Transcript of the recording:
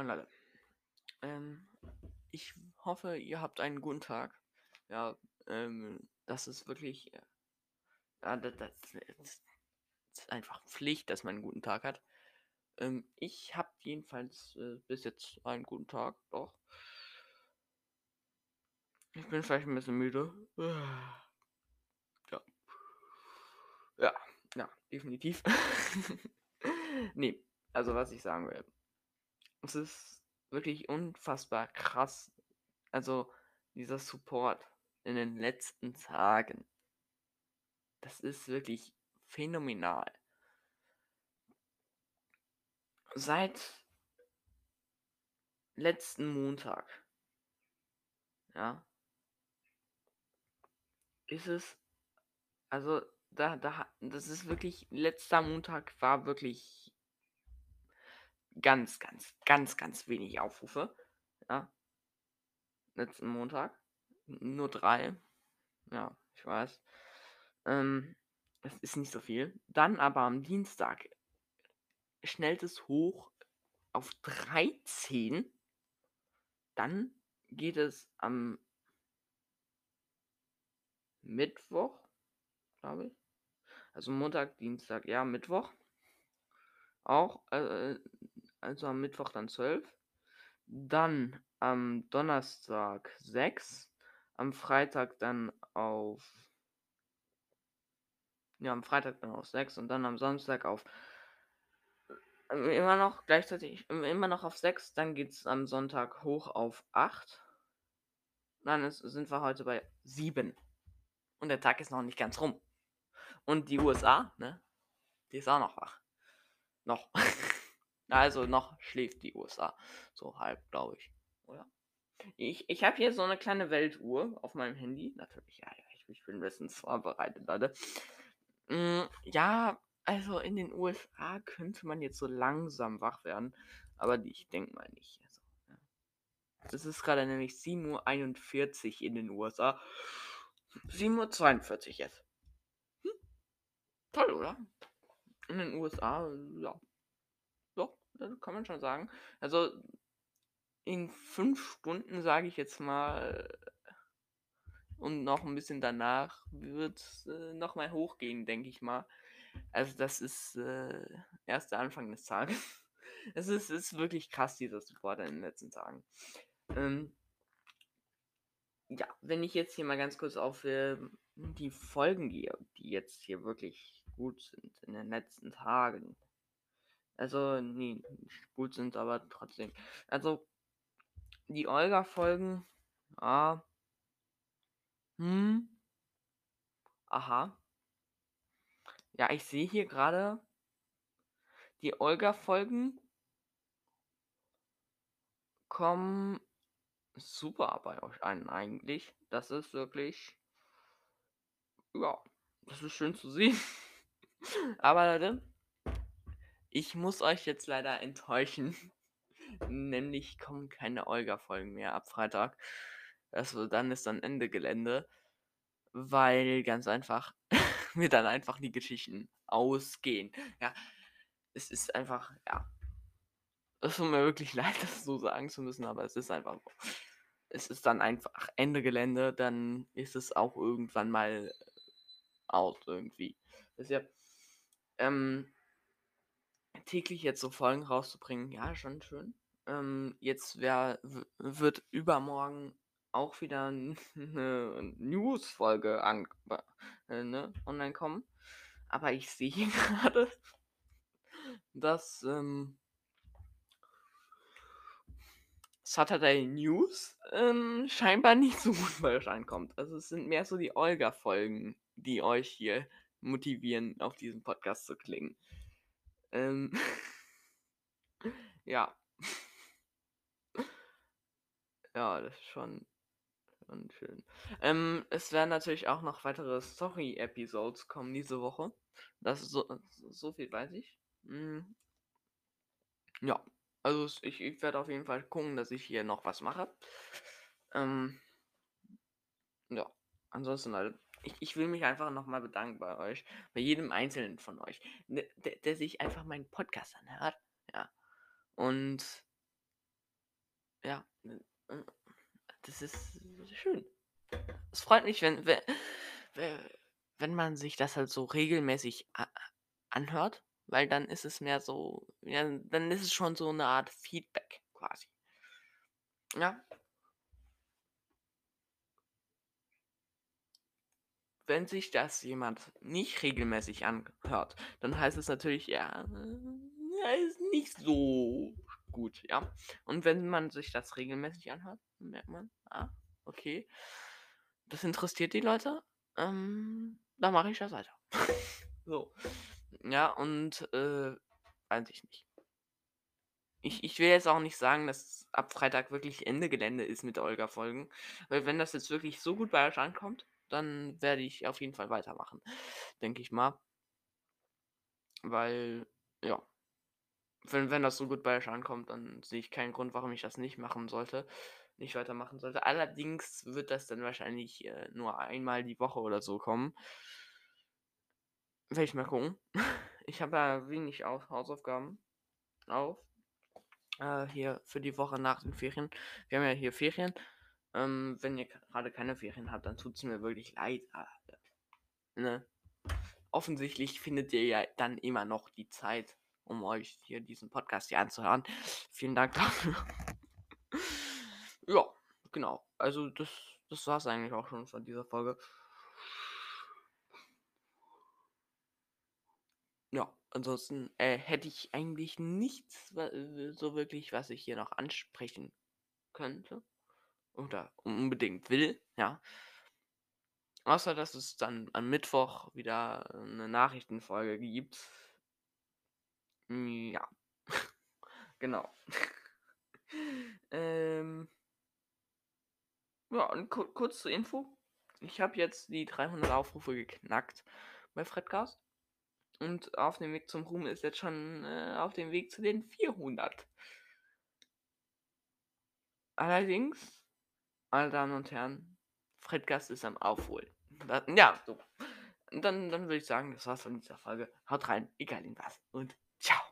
Moin Leute. Ähm, ich hoffe, ihr habt einen guten Tag. Ja, ähm, das ist wirklich, äh, ja, das, das, das ist einfach Pflicht, dass man einen guten Tag hat. Ähm, ich habe jedenfalls äh, bis jetzt einen guten Tag, doch. Ich bin vielleicht ein bisschen müde. Ja. Ja, ja, definitiv. nee, also was ich sagen will. Es ist wirklich unfassbar krass. Also dieser Support in den letzten Tagen. Das ist wirklich phänomenal. Seit letzten Montag, ja, ist es, also da, da, das ist wirklich, letzter Montag war wirklich ganz, ganz, ganz, ganz wenig Aufrufe. Ja. Letzten Montag. Nur drei. Ja, ich weiß. Ähm, das ist nicht so viel. Dann aber am Dienstag schnellt es hoch auf 13. Dann geht es am Mittwoch, glaube ich. Also Montag, Dienstag, ja, Mittwoch. Auch, äh, also am Mittwoch dann 12. Dann am Donnerstag 6. Am Freitag dann auf. Ja, am Freitag dann auf 6 und dann am Samstag auf. Äh, immer noch gleichzeitig, immer noch auf 6. Dann geht es am Sonntag hoch auf 8. Dann ist, sind wir heute bei 7. Und der Tag ist noch nicht ganz rum. Und die USA, ne? Die ist auch noch wach. Noch. also noch schläft die USA. So halb, glaube ich. Oder? Ich, ich habe hier so eine kleine Weltuhr auf meinem Handy. Natürlich, ja, ja ich, ich bin bestens vorbereitet, Leute. Mm, ja, also in den USA könnte man jetzt so langsam wach werden. Aber ich denke mal nicht. Also, ja. Es ist gerade nämlich 7.41 Uhr in den USA. 7.42 Uhr jetzt. Hm? Toll, oder? In den USA, ja. Kann man schon sagen. Also in fünf Stunden, sage ich jetzt mal, und noch ein bisschen danach wird es äh, nochmal hochgehen, denke ich mal. Also das ist äh, erst der Anfang des Tages. es ist, ist wirklich krass, dieser Support in den letzten Tagen. Ähm, ja, wenn ich jetzt hier mal ganz kurz auf äh, die Folgen gehe, die jetzt hier wirklich gut sind in den letzten Tagen. Also, nee, nicht gut sind, aber trotzdem. Also, die Olga-Folgen, ja. Hm. Aha. Ja, ich sehe hier gerade die Olga-Folgen kommen super bei euch ein eigentlich. Das ist wirklich, ja, das ist schön zu sehen. Aber Leute, ich muss euch jetzt leider enttäuschen. Nämlich kommen keine Olga-Folgen mehr ab Freitag. Also dann ist dann Ende Gelände. Weil ganz einfach mir dann einfach die Geschichten ausgehen. Ja, es ist einfach, ja. Es tut mir wirklich leid, das so sagen zu müssen, aber es ist einfach es ist dann einfach Ende Gelände, dann ist es auch irgendwann mal out irgendwie. Deshalb, ähm, täglich jetzt so Folgen rauszubringen, ja, schon schön. Ähm, jetzt wär, wird übermorgen auch wieder eine News-Folge äh, ne, online kommen. Aber ich sehe gerade, dass ähm, Saturday News ähm, scheinbar nicht so gut bei euch ankommt. Also es sind mehr so die Olga-Folgen, die euch hier motivieren, auf diesem Podcast zu klingen. Ähm, ja. ja, das ist schon, schon schön. Ähm, es werden natürlich auch noch weitere Story-Episodes kommen diese Woche. Das ist so, so viel weiß ich. Mhm. Ja. Also ich, ich werde auf jeden Fall gucken, dass ich hier noch was mache. Ähm, ja, ansonsten, Leute, ich, ich will mich einfach nochmal bedanken bei euch, bei jedem einzelnen von euch, ne, der, der sich einfach meinen Podcast anhört. Ja. Und Ja, äh, das ist schön. Es freut mich, wenn, wenn, wenn man sich das halt so regelmäßig anhört, weil dann ist es mehr so, ja, dann ist es schon so eine Art Feedback quasi. Ja. Wenn sich das jemand nicht regelmäßig anhört, dann heißt es natürlich, ja, er ist nicht so gut, ja. Und wenn man sich das regelmäßig anhört, dann merkt man, ah, okay, das interessiert die Leute, ähm, da mache ich das weiter. so. Ja, und äh, weiß ich nicht. Ich, ich will jetzt auch nicht sagen, dass ab Freitag wirklich Ende Gelände ist mit Olga-Folgen. Weil wenn das jetzt wirklich so gut bei euch ankommt, dann werde ich auf jeden Fall weitermachen. Denke ich mal. Weil, ja. Wenn, wenn das so gut bei euch ankommt, dann sehe ich keinen Grund, warum ich das nicht machen sollte. Nicht weitermachen sollte. Allerdings wird das dann wahrscheinlich äh, nur einmal die Woche oder so kommen. Werde ich mal gucken. Ich habe ja wenig Hausaufgaben auf. Äh, hier für die Woche nach den Ferien. Wir haben ja hier Ferien. Ähm, wenn ihr gerade keine Ferien habt, dann tut es mir wirklich leid. Äh, ne? Offensichtlich findet ihr ja dann immer noch die Zeit, um euch hier diesen Podcast hier anzuhören. Vielen Dank dafür. ja, genau. Also das, das war es eigentlich auch schon von dieser Folge. Ja, ansonsten äh, hätte ich eigentlich nichts so wirklich, was ich hier noch ansprechen könnte. Oder unbedingt will, ja. Außer, dass es dann am Mittwoch wieder eine Nachrichtenfolge gibt. Ja. genau. ähm. Ja, und kurz zur Info. Ich habe jetzt die 300 Aufrufe geknackt bei Fredcast. Und auf dem Weg zum Ruhm ist jetzt schon äh, auf dem Weg zu den 400. Allerdings, meine Damen und Herren, Fredgast ist am Aufholen. ja, so. Dann, dann würde ich sagen, das war's von dieser Folge. Haut rein, egal in was. Und ciao.